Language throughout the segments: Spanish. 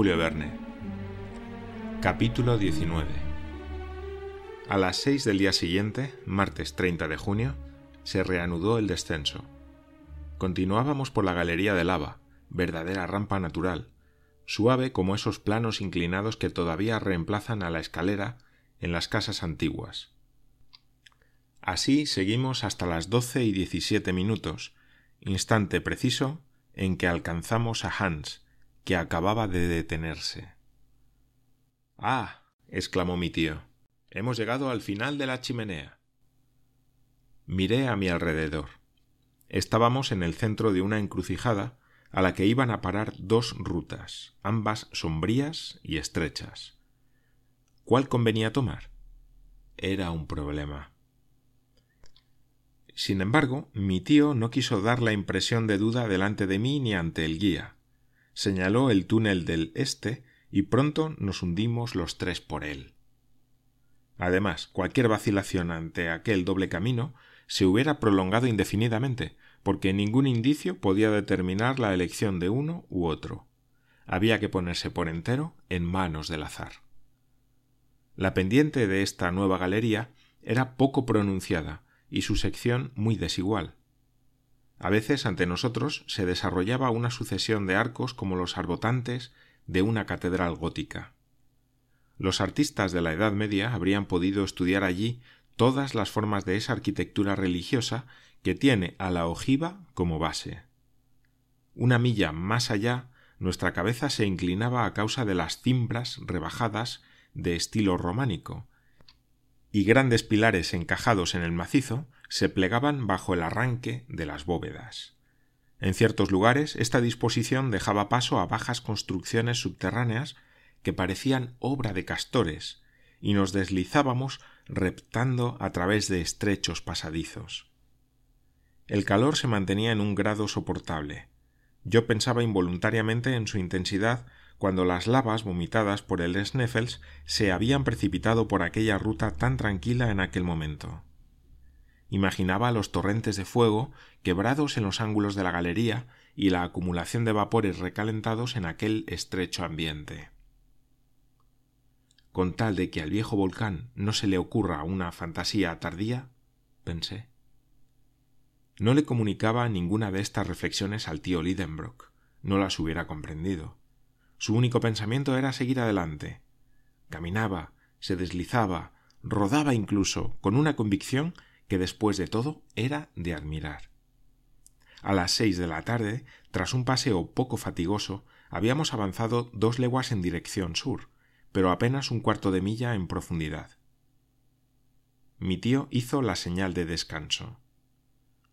Julio Verne. Capítulo 19. A las 6 del día siguiente, martes 30 de junio, se reanudó el descenso. Continuábamos por la galería de lava, verdadera rampa natural, suave como esos planos inclinados que todavía reemplazan a la escalera en las casas antiguas. Así seguimos hasta las doce y diecisiete minutos, instante preciso en que alcanzamos a Hans, que acababa de detenerse. Ah. exclamó mi tío. Hemos llegado al final de la chimenea. Miré a mi alrededor. Estábamos en el centro de una encrucijada a la que iban a parar dos rutas, ambas sombrías y estrechas. ¿Cuál convenía tomar? Era un problema. Sin embargo, mi tío no quiso dar la impresión de duda delante de mí ni ante el guía. Señaló el túnel del este y pronto nos hundimos los tres por él. Además, cualquier vacilación ante aquel doble camino se hubiera prolongado indefinidamente, porque ningún indicio podía determinar la elección de uno u otro. Había que ponerse por entero en manos del azar. La pendiente de esta nueva galería era poco pronunciada, y su sección muy desigual. A veces ante nosotros se desarrollaba una sucesión de arcos como los arbotantes de una catedral gótica. Los artistas de la Edad Media habrían podido estudiar allí todas las formas de esa arquitectura religiosa que tiene a la ojiva como base. Una milla más allá, nuestra cabeza se inclinaba a causa de las cimbras rebajadas de estilo románico, y grandes pilares encajados en el macizo se plegaban bajo el arranque de las bóvedas. En ciertos lugares esta disposición dejaba paso a bajas construcciones subterráneas que parecían obra de castores, y nos deslizábamos reptando a través de estrechos pasadizos. El calor se mantenía en un grado soportable. Yo pensaba involuntariamente en su intensidad cuando las lavas vomitadas por el Sneffels se habían precipitado por aquella ruta tan tranquila en aquel momento. Imaginaba los torrentes de fuego quebrados en los ángulos de la galería y la acumulación de vapores recalentados en aquel estrecho ambiente. Con tal de que al viejo volcán no se le ocurra una fantasía tardía, pensé. No le comunicaba ninguna de estas reflexiones al tío Lidenbrock. No las hubiera comprendido. Su único pensamiento era seguir adelante. Caminaba, se deslizaba, rodaba incluso, con una convicción que después de todo era de admirar. A las seis de la tarde, tras un paseo poco fatigoso, habíamos avanzado dos leguas en dirección sur, pero apenas un cuarto de milla en profundidad. Mi tío hizo la señal de descanso.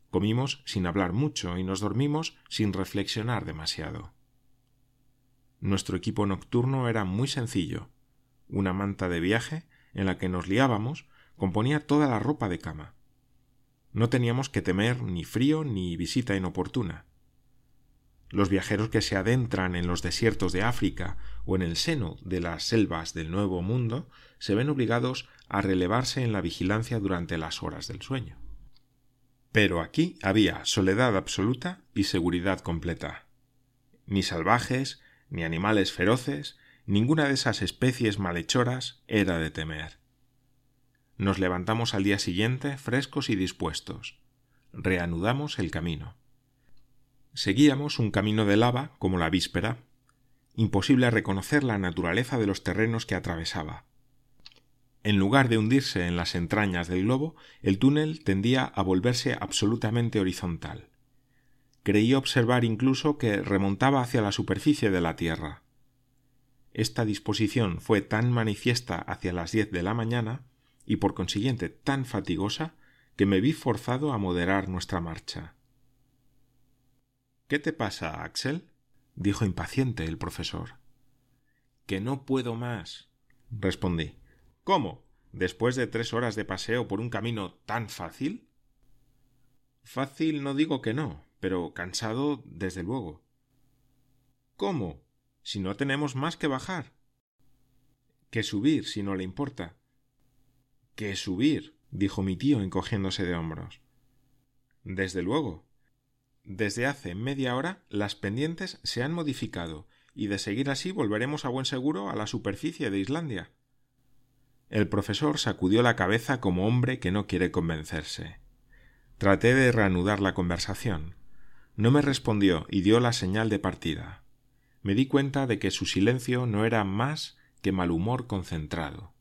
Comimos sin hablar mucho y nos dormimos sin reflexionar demasiado. Nuestro equipo nocturno era muy sencillo. Una manta de viaje, en la que nos liábamos, componía toda la ropa de cama. No teníamos que temer ni frío ni visita inoportuna. Los viajeros que se adentran en los desiertos de África o en el seno de las selvas del Nuevo Mundo se ven obligados a relevarse en la vigilancia durante las horas del sueño. Pero aquí había soledad absoluta y seguridad completa. Ni salvajes, ni animales feroces, ninguna de esas especies malhechoras era de temer. Nos levantamos al día siguiente frescos y dispuestos. Reanudamos el camino. Seguíamos un camino de lava como la víspera. Imposible reconocer la naturaleza de los terrenos que atravesaba. En lugar de hundirse en las entrañas del globo, el túnel tendía a volverse absolutamente horizontal creí observar incluso que remontaba hacia la superficie de la Tierra. Esta disposición fue tan manifiesta hacia las diez de la mañana y por consiguiente tan fatigosa que me vi forzado a moderar nuestra marcha. ¿Qué te pasa, Axel? dijo impaciente el profesor. Que no puedo más, respondí. ¿Cómo? ¿Después de tres horas de paseo por un camino tan fácil? Fácil no digo que no, pero cansado desde luego. ¿Cómo? Si no tenemos más que bajar. Que subir, si no le importa. Que subir, dijo mi tío encogiéndose de hombros. Desde luego. Desde hace media hora las pendientes se han modificado y de seguir así volveremos a buen seguro a la superficie de Islandia. El profesor sacudió la cabeza como hombre que no quiere convencerse. Traté de reanudar la conversación. No me respondió y dio la señal de partida. Me di cuenta de que su silencio no era más que mal humor concentrado.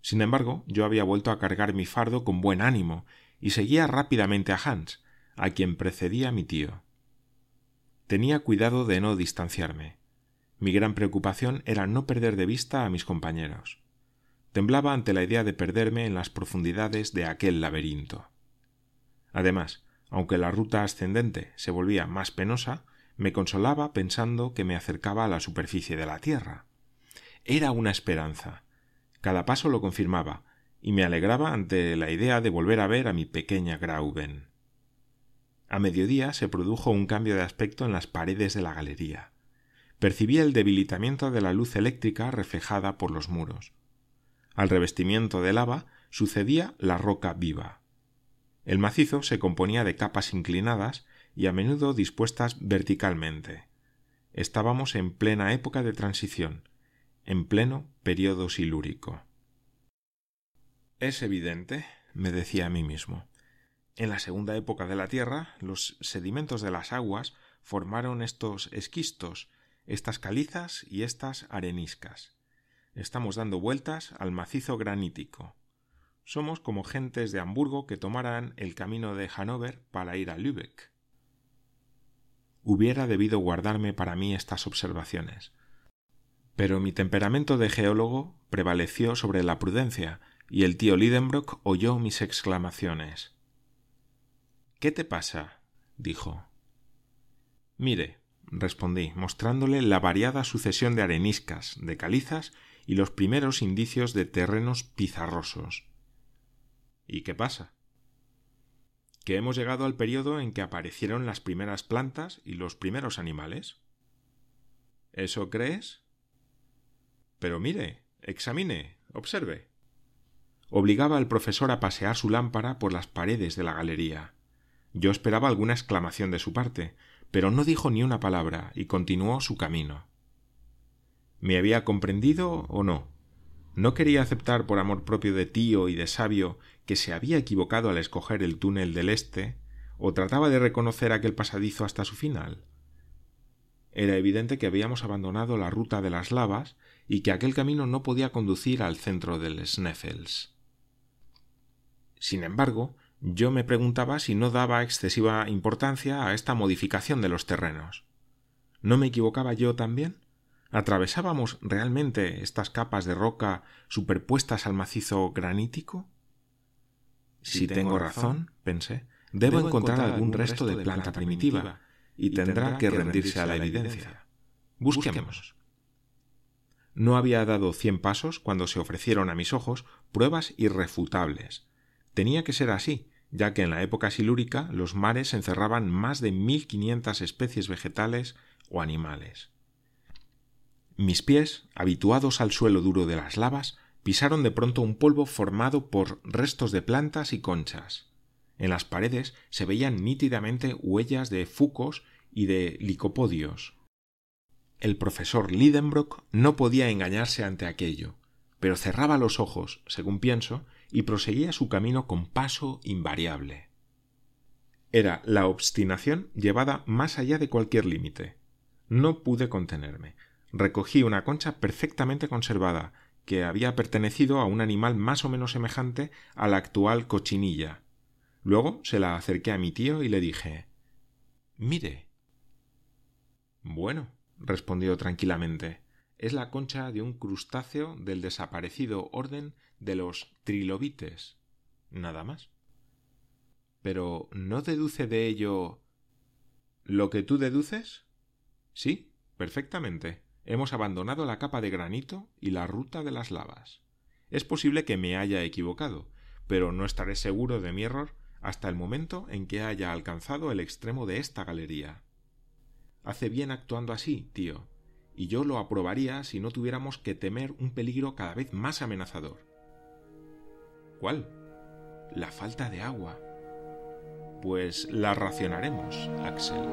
Sin embargo, yo había vuelto a cargar mi fardo con buen ánimo y seguía rápidamente a Hans, a quien precedía mi tío. Tenía cuidado de no distanciarme. Mi gran preocupación era no perder de vista a mis compañeros. Temblaba ante la idea de perderme en las profundidades de aquel laberinto. Además, aunque la ruta ascendente se volvía más penosa, me consolaba pensando que me acercaba a la superficie de la Tierra. Era una esperanza. Cada paso lo confirmaba, y me alegraba ante la idea de volver a ver a mi pequeña Grauben. A mediodía se produjo un cambio de aspecto en las paredes de la galería. Percibía el debilitamiento de la luz eléctrica reflejada por los muros. Al revestimiento de lava sucedía la roca viva. El macizo se componía de capas inclinadas y a menudo dispuestas verticalmente. Estábamos en plena época de transición, en pleno periodo silúrico. Es evidente, me decía a mí mismo. En la segunda época de la Tierra, los sedimentos de las aguas formaron estos esquistos, estas calizas y estas areniscas. Estamos dando vueltas al macizo granítico. Somos como gentes de Hamburgo que tomaran el camino de Hannover para ir a Lübeck. Hubiera debido guardarme para mí estas observaciones. Pero mi temperamento de geólogo prevaleció sobre la prudencia, y el tío Lidenbrock oyó mis exclamaciones. ¿Qué te pasa? dijo. Mire, respondí, mostrándole la variada sucesión de areniscas, de calizas y los primeros indicios de terrenos pizarrosos. ¿Y qué pasa? Que hemos llegado al periodo en que aparecieron las primeras plantas y los primeros animales. ¿Eso crees? Pero mire, examine, observe. Obligaba al profesor a pasear su lámpara por las paredes de la galería. Yo esperaba alguna exclamación de su parte, pero no dijo ni una palabra y continuó su camino. ¿Me había comprendido o no? ¿No quería aceptar por amor propio de tío y de sabio que se había equivocado al escoger el túnel del este, o trataba de reconocer aquel pasadizo hasta su final? Era evidente que habíamos abandonado la ruta de las lavas y que aquel camino no podía conducir al centro del Sneffels. Sin embargo, yo me preguntaba si no daba excesiva importancia a esta modificación de los terrenos. ¿No me equivocaba yo también? ¿Atravesábamos realmente estas capas de roca superpuestas al macizo granítico? Si, tengo razón, pensé, debo, encontrar, algún resto de planta primitiva, y tendrá que rendirse a la evidencia. Busquemos. No había dado cien pasos cuando se ofrecieron a mis ojos pruebas irrefutables. Tenía que ser así, ya que en la época silúrica los mares encerraban más de mil quinientas especies vegetales o animales. Mis pies, habituados al suelo duro de las lavas, pisaron de pronto un polvo formado por restos de plantas y conchas. En las paredes se veían nítidamente huellas de fucos y de licopodios. El profesor Lidenbrock no podía engañarse ante aquello, pero cerraba los ojos, según pienso, y proseguía su camino con paso invariable. Era la obstinación llevada más allá de cualquier límite. No pude contenerme recogí una concha perfectamente conservada, que había pertenecido a un animal más o menos semejante a la actual cochinilla. Luego se la acerqué a mi tío y le dije Mire. Bueno, respondió tranquilamente, es la concha de un crustáceo del desaparecido orden de los trilobites. Nada más. Pero ¿no deduce de ello lo que tú deduces? Sí, perfectamente hemos abandonado la capa de granito y la ruta de las lavas. Es posible que me haya equivocado, pero no estaré seguro de mi error hasta el momento en que haya alcanzado el extremo de esta galería. Hace bien actuando así, tío, y yo lo aprobaría si no tuviéramos que temer un peligro cada vez más amenazador. ¿Cuál? La falta de agua. Pues la racionaremos, Axel.